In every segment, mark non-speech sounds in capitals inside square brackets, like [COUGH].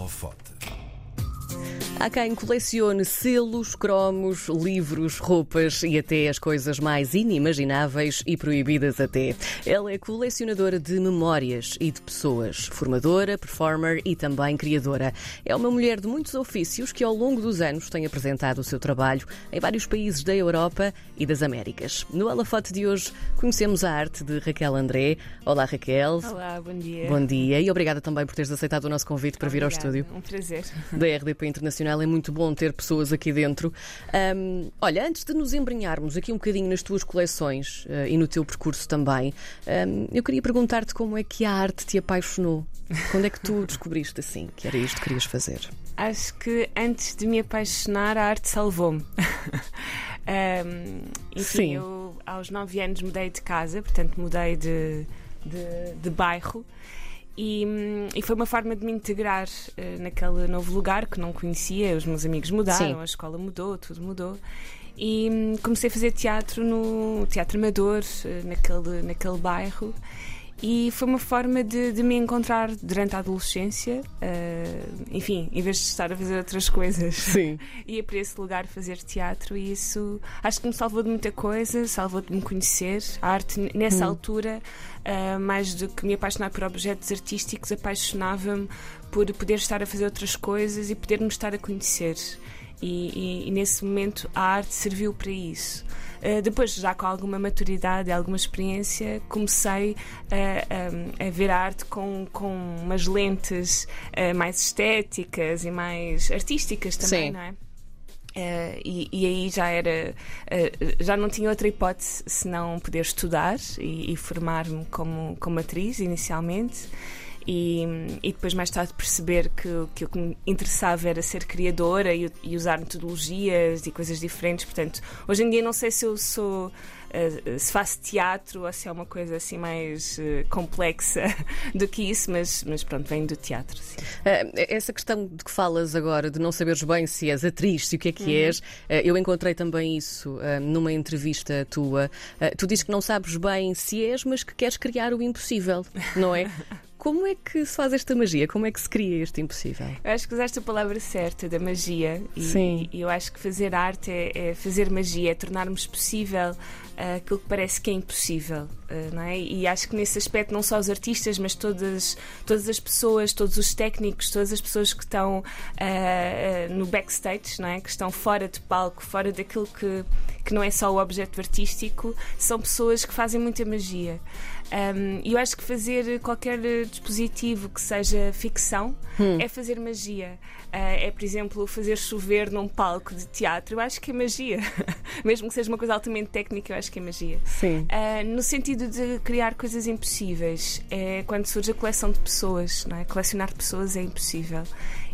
holofote. Há quem colecione selos, cromos, livros, roupas e até as coisas mais inimagináveis e proibidas até. Ela é colecionadora de memórias e de pessoas, formadora, performer e também criadora. É uma mulher de muitos ofícios que ao longo dos anos tem apresentado o seu trabalho em vários países da Europa e das Américas. No Alafote de hoje conhecemos a arte de Raquel André. Olá Raquel. Olá, bom dia. Bom dia e obrigada também por teres aceitado o nosso convite para vir ao Obrigada, estúdio Um prazer. da RDP Internacional. É muito bom ter pessoas aqui dentro. Ahm, olha, antes de nos embrenharmos aqui um bocadinho nas tuas coleções eh, e no teu percurso também, ahm, eu queria perguntar-te como é que a arte te apaixonou. Quando é que tu [LAUGHS] descobriste assim que era isto que querias fazer? Acho que antes de me apaixonar, a arte salvou-me. [LAUGHS] Ahm, enfim, Sim. eu aos 9 anos mudei de casa, portanto mudei de, de, de bairro. E, hum, e foi uma forma de me integrar eh, naquele novo lugar que não conhecia. Os meus amigos mudaram, Sim. a escola mudou, tudo mudou. E hum, comecei a fazer teatro no Teatro Amador, eh, naquele, naquele bairro. E foi uma forma de, de me encontrar durante a adolescência. eh, enfim, em vez de estar a fazer outras coisas, Sim. [LAUGHS] ia para esse lugar fazer teatro e isso acho que me salvou de muita coisa, salvou de me conhecer. A arte, nessa altura, ah, mais do que me apaixonar por objetos artísticos, apaixonava-me por poder estar a fazer outras coisas e poder me estar a conhecer. E, e- e nesse momento a arte serviu para isso. Ah, depois, já com alguma maturidade e alguma experiência, comecei a, a- a ver a arte com, com umas lentes ah, mais estéticas e mais artísticas também, Sim. não é? Eh, e, e aí já era eh, já não tinha outra hipótese senão poder estudar e, e formar-me como, como atriz inicialmente e, e depois mais tarde perceber que, o- que o que me interessava era ser criadora e, e usar metodologias e coisas diferentes. Portanto hoje em dia não sei se eu sou eh, se faço teatro ou se é uma coisa assim mais eh, complexa [LAUGHS] do que isso mas, mas pronto vem do teatro. Ah, essa questão de que falas agora, de não saberes bem se és atriz, se o que é que és, ah, eu encontrei também isso numa entrevista tua. Tu dizes que não sabes bem se és, mas que queres criar o impossível, não é? [LAUGHS] Como é que se faz esta magia? Como é que se cria este impossível? Eu acho que usaste a palavra certa, da magia. E, Sim. e eu acho que fazer arte é, é fazer magia, é tornarmos possível aquilo que parece que é impossível. ah, não é? E acho que nesse aspecto, não só os artistas, mas todas, todas as pessoas, todos os técnicos, todas as pessoas que estão ah, no backstage, não é? que estão fora de palco, fora daquilo que, que não é só o objeto artístico, são pessoas que fazem muita magia. Um, E eu acho que fazer qualquer dispositivo que seja ficção é fazer magia. Ah, é, por exemplo, fazer chover num palco de teatro. Eu acho que é magia. [LAUGHS] Mesmo que seja uma coisa altamente técnica, eu acho que é magia. Sim. Ah, no sentido de criar coisas impossíveis, é quando surge a coleção de pessoas, não é? Colecionar pessoas é impossível.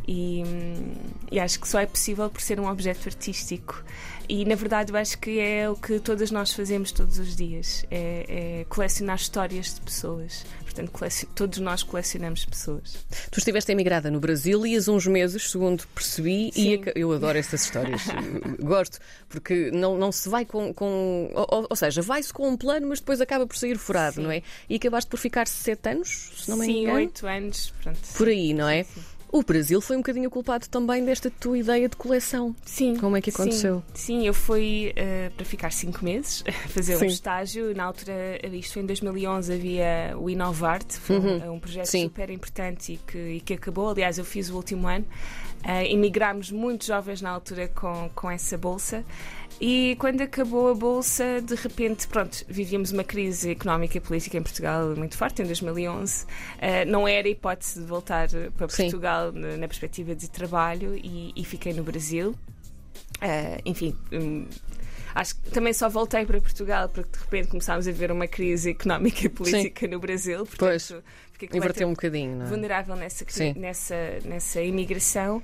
E, hum, e acho que só é possível por ser um objeto artístico. E na verdade eu acho que é o que todas nós fazemos todos os dias: é, é colecionar histórias de pessoas. Portanto, todos nós colecionamos pessoas. Tu estiveste emigrada no Brasil e há uns meses, segundo percebi, e Sim. aca- eu adoro essas histórias. [LAUGHS] Gosto, porque não, não se vai com. com- ou, ou seja, vai-se com um plano, mas depois acaba por sair furado, Sim. não é? E acabaste por ficar sete anos, se não me Sim, engano. oito anos. Pronto. Por aí, não é? Sim, sim. O Brasil foi um bocadinho culpado também desta tua ideia de coleção. Sim. Como é que aconteceu? Sim, sim eu fui eh, para ficar cinco meses, [LAUGHS] fazer Sim. um estágio. Na altura, isto foi em 2011, havia o Inovarte, foi um- um projeto Uhum. Sim. super importante e que, e que acabou. Aliás, eu fiz o último ano. Eh, emigrámos muito jovens na altura com, com essa bolsa. E quando acabou a bolsa, de repente, pronto, vivíamos uma crise económica e política em Portugal muito forte em 2011. Eh, não era hipótese de voltar para Sim. Portugal na, na perspectiva de trabalho e, e fiquei no Brasil. Eh, enfim, hum, acho que também só voltei para Portugal porque de repente começámos a ver uma crise económica e política no Brasil. Portanto, Pois. Fiquei Inverteu um bocadinho, não é? vulnerável nessa, nessa, nessa imigração.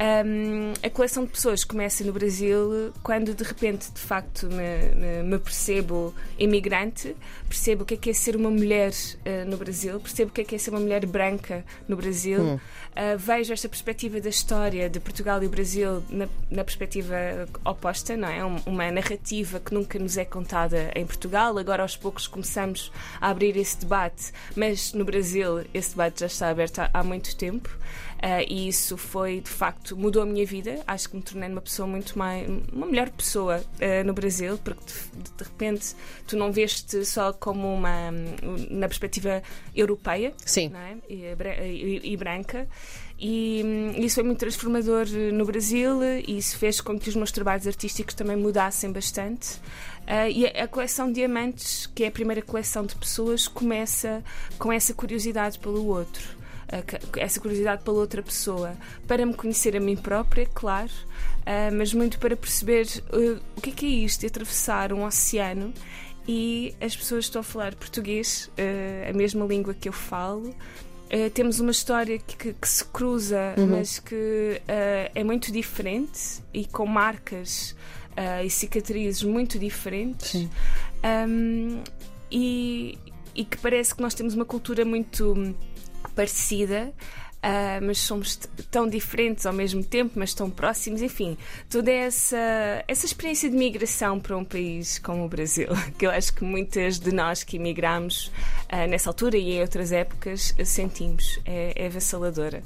Um, a coleção de pessoas começa no Brasil quando de repente, de facto, me, me- me percebo imigrante, percebo o que é que é ser uma mulher uh, no Brasil, percebo o que é que é ser uma mulher branca no Brasil, Hum. uh, vejo esta perspectiva da história de Portugal e o Brasil na, na perspectiva oposta, não é? Um- uma narrativa que nunca nos é contada em Portugal. Agora, aos poucos, começamos a abrir esse debate, mas no Brasil esse debate já está aberto há, há muito tempo. E isso foi, de facto, mudou a minha vida. Acho que me tornei uma pessoa muito mais. uma melhor pessoa no Brasil, porque de, de repente tu não vês-te só como uma. na perspectiva europeia Sim. É? E, e, e, branca. E hum, isso foi muito transformador no Brasil e isso fez com que os meus trabalhos artísticos também mudassem bastante. Uh, e a, a, coleção Diamantes, que é a primeira coleção de pessoas, começa com essa curiosidade pelo outro, uh, essa curiosidade pela outra pessoa, para me conhecer a mim própria, claro, uh, mas muito para perceber o que é, que é isto de atravessar um oceano e as pessoas estão a falar português, a mesma língua que eu falo. Temos uma história que, que, que se cruza, uhum. mas que é muito diferente e com marcas uh, e cicatrizes muito diferentes. Um, e, e que parece que nós temos uma cultura muito parecida. Uh, mas somos tão diferentes ao mesmo tempo, mas tão próximos, enfim, toda essa, essa experiência de migração para um país como o Brasil, [LAUGHS] que eu acho que muitas de nós que emigramos uh, nessa altura e em outras épocas sentimos, é, é avassaladora.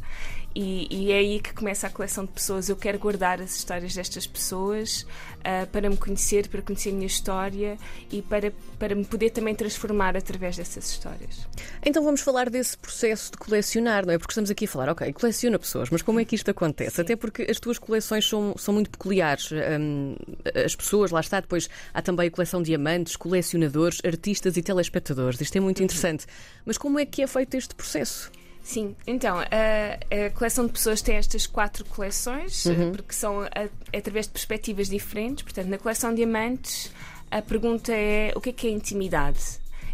E, e, é aí que começa a coleção de pessoas. Eu quero guardar as histórias destas pessoas uh, para me conhecer, para conhecer a minha história e para, para me poder também transformar através dessas histórias. Então vamos falar desse processo de colecionar, não é? Porque estamos aqui a falar, ok, coleciona pessoas, mas como é que isto acontece? Sim. Até porque as tuas coleções são, são muito peculiares. Um, as pessoas, lá está, depois há também a coleção de diamantes, colecionadores, artistas e telespectadores. Isto é muito uhum. interessante. Mas como é que é feito este processo? Sim, então a, a, coleção de pessoas tem estas quatro coleções, uhum. porque são a, através de perspectivas diferentes. Portanto, na coleção de diamantes, a pergunta é o que é que é intimidade?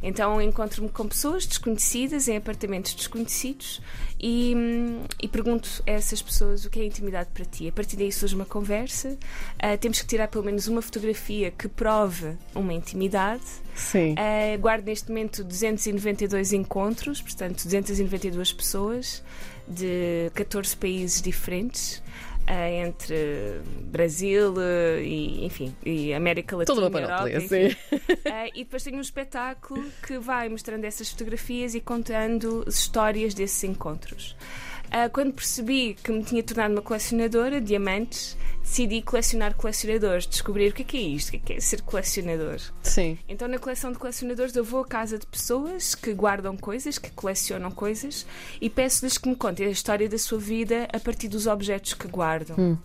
Então encontro-me com pessoas desconhecidas em apartamentos desconhecidos e, e, pergunto a essas pessoas o que é intimidade para ti. A partir daí surge uma conversa. Uh, temos que tirar pelo menos uma fotografia que prove uma intimidade. Sim. Uh, guardo neste momento 292 encontros, portanto 292 pessoas de 14 países diferentes. Uh, entre Brasil uh, e, enfim, e América Latina. Toda uma panóplia, sim. Uh, e depois tem um espetáculo que vai mostrando essas fotografias e contando histórias desses encontros. Quando percebi que me tinha tornado uma colecionadora de diamantes, decidi colecionar colecionadores, descobrir o que é, que é isto, o que é, que é ser colecionador. Sim. Então, na coleção de colecionadores, eu vou à casa de pessoas que guardam coisas, que colecionam coisas, e peço-lhes que me contem a história da sua vida a partir dos objetos que guardam. Hum.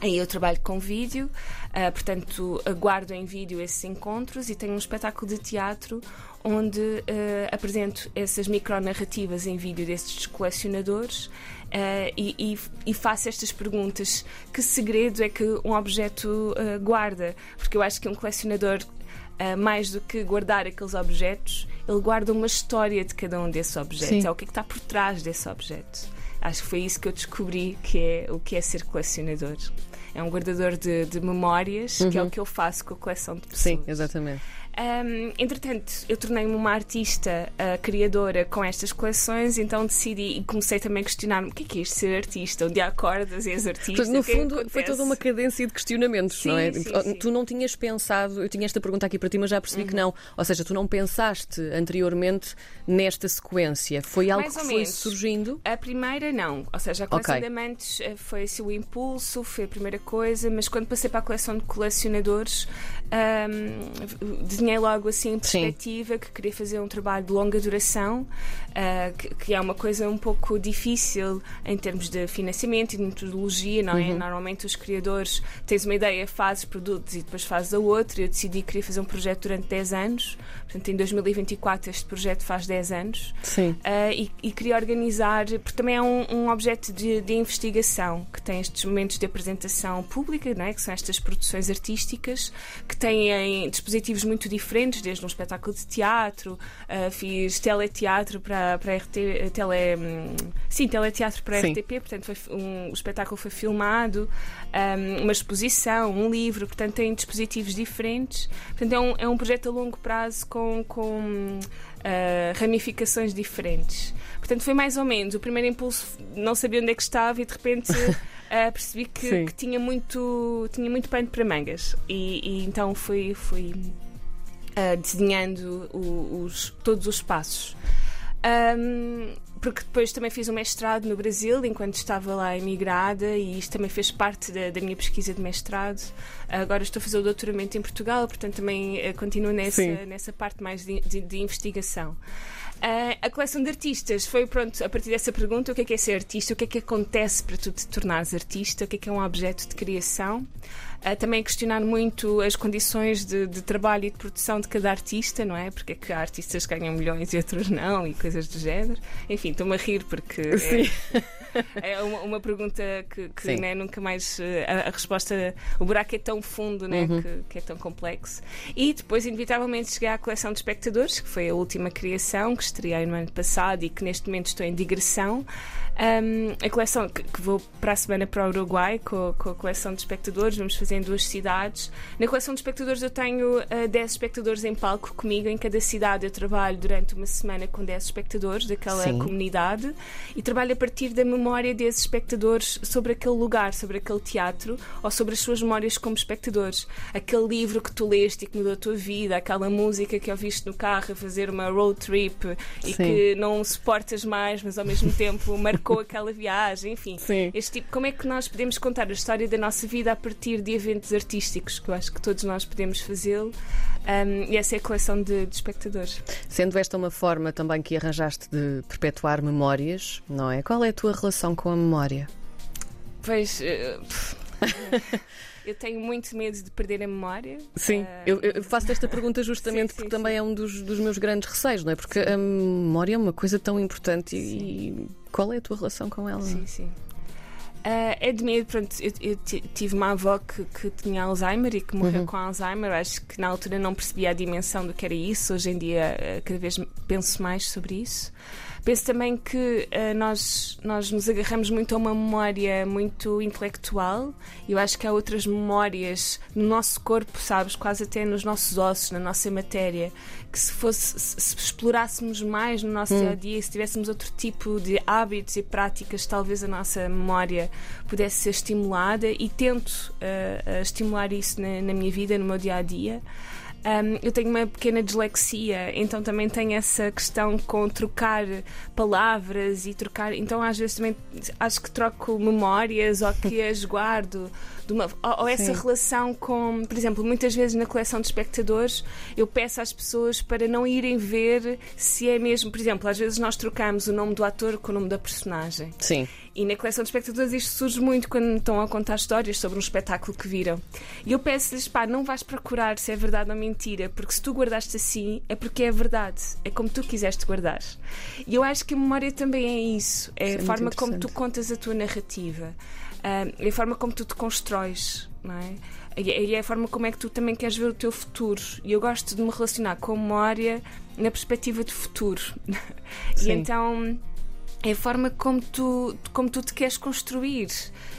Aí eu trabalho com vídeo, uh, portanto, guardo em vídeo esses encontros e tenho um espetáculo de teatro onde uh, apresento essas micronarrativas em vídeo destes colecionadores Uh, e, e, e, faço estas perguntas: que segredo é que um objeto guarda? Porque eu acho que um colecionador, mais do que guardar aqueles objetos, ele guarda uma história de cada um desses objetos. Sim. É o que, é que está por trás desse objeto. Acho que foi isso que eu descobri que é o que é ser colecionador. É um guardador de, de memórias, uhum. que é o uhum. que eu faço com a coleção de pessoas. Sim, exatamente. Um, entretanto, eu tornei-me uma artista uh, criadora com estas coleções, então decidi e comecei também a questionar-me o que é que é isto ser artista? Onde acordas e és artista? no é fundo, é foi toda uma cadência de questionamentos, sim, não é? Sim, sim. Tu não tinhas pensado, eu tinha esta pergunta aqui para ti, mas já percebi uhum. que não. Ou seja, tu não pensaste anteriormente nesta sequência. Foi algo Mais que foi menos. surgindo? A primeira, não. Ou seja, a coleção okay. de amantes eh, foi assim, o impulso, foi a primeira coisa, mas quando passei para a coleção de colecionadores, um, desenhei logo assim em perspectiva Sim. que queria fazer um trabalho de longa duração, uh, que, que, é uma coisa um pouco difícil em termos de financiamento e de metodologia, não é? Uhum. Normalmente os criadores tens uma ideia, fazes produtos e depois fazes a outra. Eu decidi que queria fazer um projeto durante 10 anos, portanto em 2024 este projeto faz 10 anos. Sim. Uh, e, e, queria organizar, porque também é um, um objeto de, de, investigação que tem estes momentos de apresentação pública, não é? que são estas produções artísticas, que têm dispositivos muito diferentes, desde um espetáculo de teatro, uh, fiz teleteatro para, para RT, tele, um, sim, teleteatro para sim. RTP, portanto foi um, o espetáculo foi filmado, um, uma exposição, um livro, portanto tem dispositivos diferentes. Portanto é um, é um projeto a longo prazo com, com uh, ramificações diferentes. Portanto foi mais ou menos, o primeiro impulso não sabia onde é que estava e de repente uh, [LAUGHS] percebi que, que, tinha muito tinha muito pano para mangas e, e então fui, fui uh, desenhando o, os, todos os passos. Um, porque depois também fiz um mestrado no Brasil enquanto estava lá emigrada e isto também fez parte da, da minha pesquisa de mestrado. Agora estou a fazer o doutoramento em Portugal, portanto também uh, continuo nessa, nessa parte mais de, de, de investigação. Uh, a coleção de artistas foi, pronto, a partir dessa pergunta: o que é, que é ser artista? O que é que acontece para tu te tornares artista? O que é que é um objeto de criação? Uh, também questionar muito as condições de, de, trabalho e de produção de cada artista, não é? Porque é que há artistas que ganham milhões e outros não, e coisas do género. Enfim, estou-me a rir porque. É... é uma, uma, pergunta que, que né, nunca mais. Eh, a, a, resposta. O buraco é tão fundo, né, uhum. que, que, é tão complexo. E depois, inevitavelmente, cheguei à coleção de espectadores, que foi a última criação, que estreiei no ano passado e que neste momento estou em digressão. Um, a coleção que, que, vou para a semana para o Uruguai com, com, a coleção de espectadores, vamos fazer em duas cidades. Na coleção de espectadores eu tenho uh, ah, 10 espectadores em palco comigo. Em cada cidade eu trabalho durante uma semana com 10 espectadores daquela Sim. comunidade e trabalho a partir da memória desses espectadores sobre aquele lugar, sobre aquele teatro ou sobre as suas memórias como espectadores. Aquele livro que tu leste e que mudou a tua vida, aquela música que ouviste no carro a fazer uma road trip e Sim. que não suportas mais, mas ao mesmo [LAUGHS] tempo marcou marcou aquela viagem, enfim. Sim. Este tipo, como é que nós podemos contar a história da nossa vida a partir de eventos artísticos, que eu acho que todos nós podemos fazê-lo. Um, e essa é a coleção de, de, espectadores. Sendo esta uma forma também que arranjaste de perpetuar memórias, não é? Qual é a tua relação com a memória? Pois. Uh, [LAUGHS] Eu tenho muito medo de perder a memória. Sim, uh... eu, eu, faço esta pergunta [LAUGHS] justamente sim, sim, porque sim. também é um dos, dos, meus grandes receios, não é? Porque a memória é uma coisa tão importante e qual é a tua relação com ela? Sim, sim. Uh, é de medo, pronto, eu, eu, tive uma avó que, que, tinha Alzheimer e que morreu uhum. com Alzheimer. Acho que na altura não percebia a dimensão do que era isso. Hoje em dia, uh, cada vez penso mais sobre isso. Penso também que uh, nós, nós nos agarramos muito a uma memória muito intelectual. Eu acho que há outras memórias no nosso corpo, sabes, quase até nos nossos ossos, na nossa matéria, que se fosse se explorássemos mais no nosso hum. dia a dia, se tivéssemos outro tipo de hábitos e práticas, talvez a nossa memória pudesse ser estimulada e tento uh, estimular isso na, na minha vida, no meu dia a dia. Um, eu tenho uma pequena dislexia, então também tenho essa questão com trocar palavras e trocar. Então, às vezes, também acho que troco memórias ou que as [LAUGHS] guardo. Uma, ou, ou, essa relação com, por exemplo, muitas vezes na coleção de espectadores eu peço às pessoas para não irem ver se é mesmo, por exemplo, às vezes nós trocamos o nome do ator com o nome da personagem. Sim. E na coleção de espectadores isto surge muito quando estão a contar histórias sobre um espetáculo que viram. E eu peço-lhes, pá, não vais procurar se é verdade ou mentira, porque se tu guardaste assim é porque é verdade, é como tu quiseste guardar. E eu acho que a memória também é isso, é, é a forma como tu contas a tua narrativa, é a forma como tu te constróis, não é? E é a forma como é que tu também queres ver o teu futuro. E eu gosto de me relacionar com a memória na perspectiva de futuro. [LAUGHS] e então é a forma como tu, como tu te queres construir.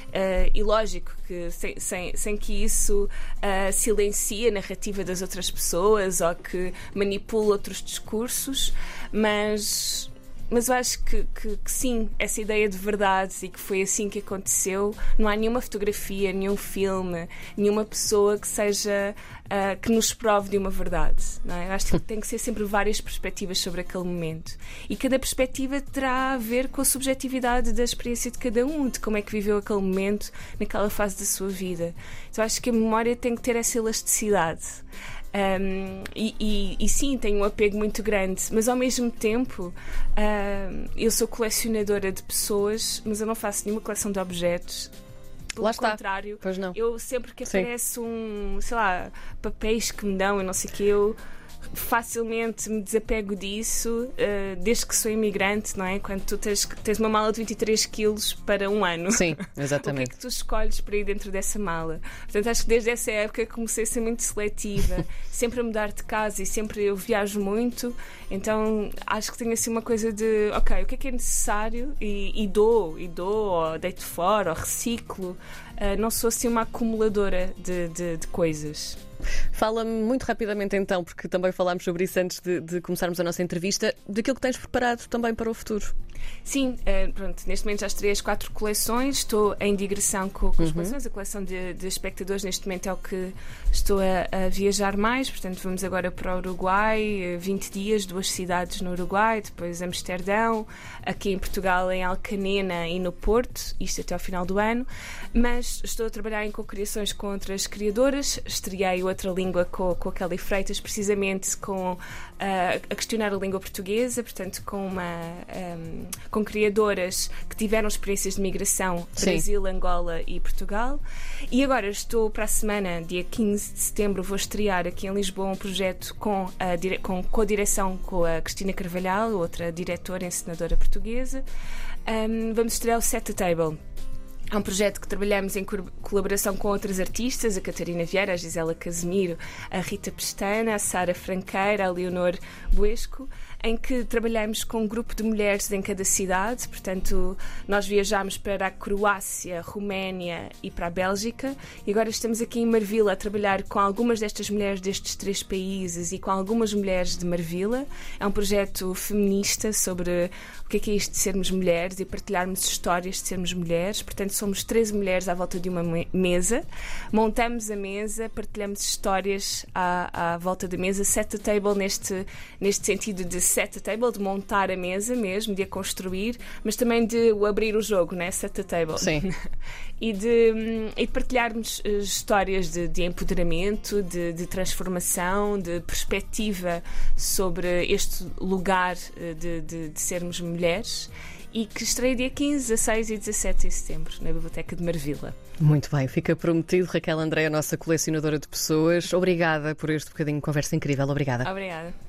Uh, e lógico que sem, sem, sem que isso uh, silencie a narrativa das outras pessoas ou que manipule outros discursos, mas mas eu acho que, que, que, sim, essa ideia de verdade e que foi assim que aconteceu, não há nenhuma fotografia, nenhum filme, nenhuma pessoa que seja uh, que nos prove de uma verdade. Não é? Eu acho que tem que ser sempre várias perspectivas sobre aquele momento. E cada perspectiva terá a ver com a subjetividade da experiência de cada um, de como é que viveu aquele momento naquela fase da sua vida. Então acho que a memória tem que ter essa elasticidade. Um, e, e, e, sim, tenho um apego muito grande, mas ao mesmo tempo um, eu sou colecionadora de pessoas, mas eu não faço nenhuma coleção de objetos. Pelo Lá contrário, pois não. eu sempre que aparece sim. um, sei lá, papéis que me dão, eu não sei o que, eu facilmente me desapego disso uh, desde que sou imigrante, não é? Quando tu tens, tens uma mala de 23 quilos para um ano. Sim, exatamente. [LAUGHS] o que é que tu escolhes para ir dentro dessa mala? Portanto, acho que desde essa época comecei a ser muito seletiva, [LAUGHS] sempre a mudar de casa e sempre eu viajo muito, então acho que tenho assim uma coisa de, ok, o que é que é necessário e, e dou, e dou, ou deito fora, ou reciclo. uh, não sou assim uma acumuladora de, de, de coisas. Fala-me muito rapidamente então, porque também falámos sobre isso antes de, de, começarmos a nossa entrevista, daquilo que tens preparado também para o futuro. Sim, uh, pronto, neste momento já estarei as quatro coleções, estou em digressão com, com as uhum. coleções, a coleção de, de, espectadores neste momento é o que estou a, a, viajar mais, portanto vamos agora para o Uruguai, 20 eh, dias, duas cidades no Uruguai, depois Amsterdão, aqui em Portugal em Alcanena e no Porto, isto até ao final do ano, mas estou a trabalhar em co-criações com outras criadoras, estreiei outra língua com, com a Kelly Freitas, precisamente com uh, a questionar a língua portuguesa, portanto, com, uma, um, com criadoras que tiveram experiências de migração Brasil, Angola e Portugal. E agora estou para a semana, dia 15 de setembro, vou estrear aqui em Lisboa um projeto com a com, com a direção com a Cristina Carvalhal, outra diretora e encenadora portuguesa. Um, vamos estrear o Set the Table. É um projeto que trabalhamos em colaboração com outras artistas, a Catarina Vieira, a Gisela Casemiro, a Rita Pestana, a Sara Franqueira, a Leonor Buesco em que trabalhamos com um grupo de mulheres em cada cidade. Portanto, nós viajámos para a Croácia, Roménia e para a Bélgica. E agora estamos aqui em Marvila a trabalhar com algumas destas mulheres destes três países e com algumas mulheres de Marvila. É um projeto feminista sobre o que é, que é isto de sermos mulheres e partilharmos histórias de sermos mulheres. Portanto, somos 13 mulheres à volta de uma mesa. Montamos a mesa, partilhamos histórias à, à volta da mesa, set a table neste, neste sentido de set a table, de montar a mesa mesmo, de a construir, mas também de abrir o jogo, né? set a table. Sim. [LAUGHS] e, de, hum, e de partilharmos eh, histórias de, de empoderamento, de, de, transformação, de perspectiva sobre este lugar eh, de, de, de sermos mulheres e que estreia dia 15, 16 e 17 de setembro na Biblioteca de Marvila. Muito bem, fica prometido. Raquel André, a nossa colecionadora de pessoas. Obrigada por este bocadinho de conversa incrível. Obrigada. Obrigada.